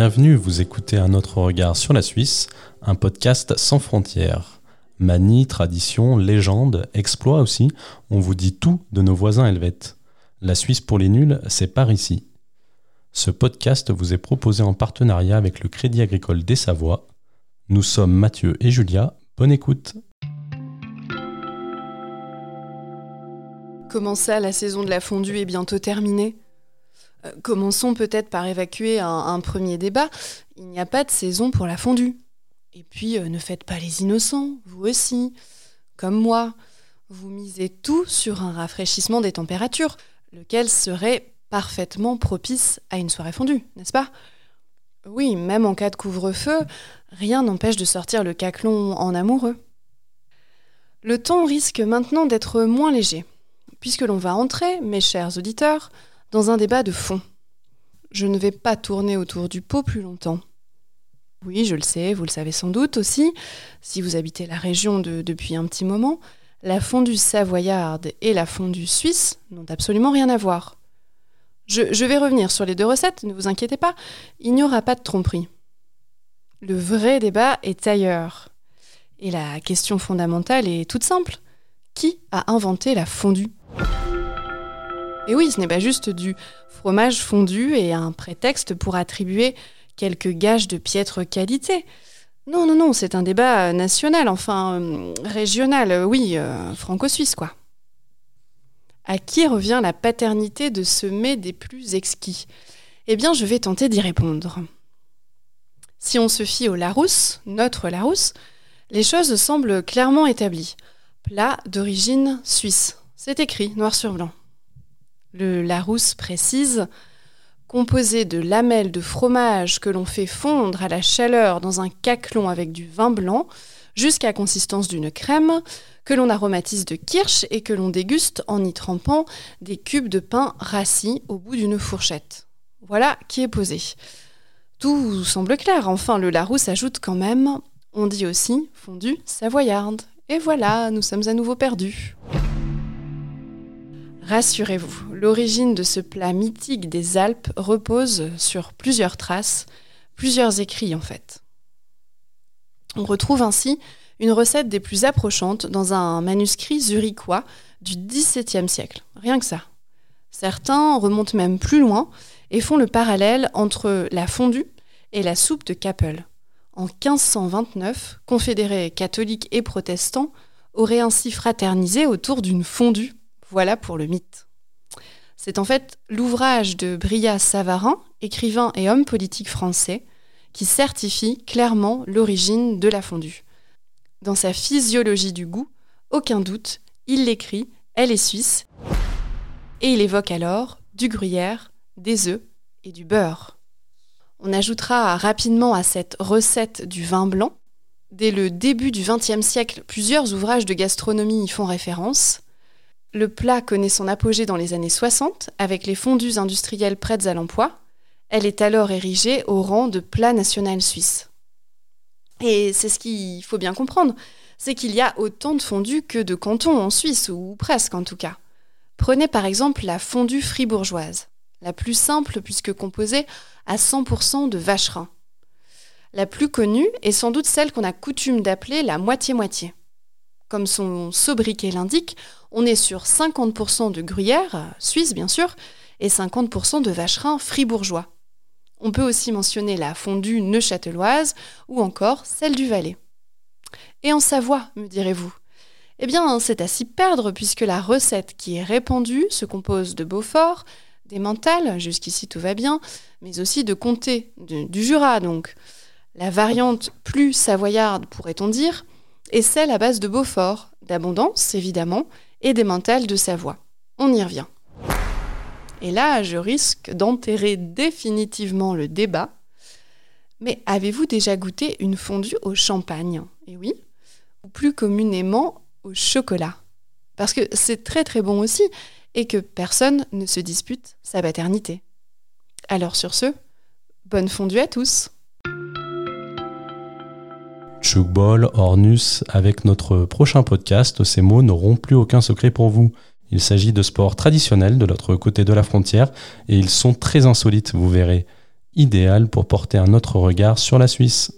Bienvenue, vous écoutez Un autre regard sur la Suisse, un podcast sans frontières. Manie, tradition, légende, exploit aussi, on vous dit tout de nos voisins helvètes. La Suisse pour les nuls, c'est par ici. Ce podcast vous est proposé en partenariat avec le Crédit Agricole des Savoies. Nous sommes Mathieu et Julia, bonne écoute. Comment ça, la saison de la fondue est bientôt terminée? Euh, Commençons peut-être par évacuer un, premier débat. Il n'y a pas de saison pour la fondue. Et puis, euh, ne faites pas les innocents, vous aussi. Comme moi, vous misez tout sur un rafraîchissement des températures, lequel serait parfaitement propice à une soirée fondue, n'est-ce pas? Oui, même en cas de couvre-feu, rien n'empêche de sortir le caclon en amoureux. Le temps risque maintenant d'être moins léger, puisque l'on va entrer, mes chers auditeurs, dans un débat de fond. Je ne vais pas tourner autour du pot plus longtemps. Oui, je le sais, vous le savez sans doute aussi, si vous habitez la région depuis un petit moment, la fondue savoyarde et la fondue suisse n'ont absolument rien à voir. Je, vais revenir sur les deux recettes, ne vous inquiétez pas, il n'y aura pas de tromperie. Le vrai débat est ailleurs. Et la question fondamentale est toute simple. Qui a inventé la fondue? Et oui, ce n'est pas juste du fromage fondu et un prétexte pour attribuer quelques gages de piètre qualité. Non, non, non, c'est un débat national, enfin euh, régional, euh, oui, euh, franco-suisse, quoi. À qui revient la paternité de ce mets des plus exquis? Eh bien, je vais tenter d'y répondre. Si on se fie au Larousse, notre Larousse, les choses semblent clairement établies. Plat d'origine suisse. C'est écrit noir sur blanc. Le Larousse précise composé de lamelles de fromage que l'on fait fondre à la chaleur dans un caclon avec du vin blanc jusqu'à consistance d'une crème, que l'on aromatise de kirsch et que l'on déguste en y trempant des cubes de pain rassis au bout d'une fourchette. Voilà qui est posé. Tout semble clair, enfin le Larousse ajoute quand même, on dit aussi fondue savoyarde. Et voilà, nous sommes à nouveau perdus. Rassurez-vous, l'origine de ce plat mythique des Alpes repose sur plusieurs traces, plusieurs écrits en fait. On retrouve ainsi une recette des plus approchantes dans un manuscrit zurichois du XVIIe siècle, rien que ça. Certains remontent même plus loin et font le parallèle entre la fondue et la soupe de Kappel. En 1529, confédérés catholiques et protestants auraient ainsi fraternisé autour d'une fondue voilà pour le mythe. C'est en fait l'ouvrage de Bria Savarin, écrivain et homme politique français, qui certifie clairement l'origine de la fondue. Dans sa physiologie du goût, aucun doute, il l'écrit, elle est suisse, et il évoque alors du gruyère, des œufs et du beurre. On ajoutera rapidement à cette recette du vin blanc. Dès le début du XXe siècle, plusieurs ouvrages de gastronomie y font référence. Le plat connaît son apogée dans les années 60 avec les fondues industrielles prêtes à l'emploi. Elle est alors érigée au rang de plat national suisse. Et c'est ce qu'il faut bien comprendre, c'est qu'il y a autant de fondues que de cantons en Suisse, ou presque en tout cas. Prenez par exemple la fondue fribourgeoise, la plus simple puisque composée à 100% de vacherin. La plus connue est sans doute celle qu'on a coutume d'appeler la moitié-moitié. Comme son sobriquet l'indique, on est sur 50% de gruyère, suisse bien sûr, et 50% de vacherin fribourgeois. On peut aussi mentionner la fondue neuchâteloise ou encore celle du Valais. Et en Savoie, me direz-vous? Eh bien, c'est à s'y perdre puisque la recette qui est répandue se compose de Beaufort, des mentales, jusqu'ici tout va bien, mais aussi de comté, du Jura donc. La variante plus savoyarde, pourrait-on dire, et celle à base de Beaufort, d'abondance évidemment, et des mentales de Savoie. On y revient. Et là, je risque d'enterrer définitivement le débat. Mais avez-vous déjà goûté une fondue au champagne? Eh oui, ou plus communément au chocolat. Parce que c'est très très bon aussi et que personne ne se dispute sa paternité. Alors sur ce, bonne fondue à tous Chukball, Ornus, avec notre prochain podcast, ces mots n'auront plus aucun secret pour vous. Il s'agit de sports traditionnels de l'autre côté de la frontière et ils sont très insolites, vous verrez. idéal pour porter un autre regard sur la Suisse.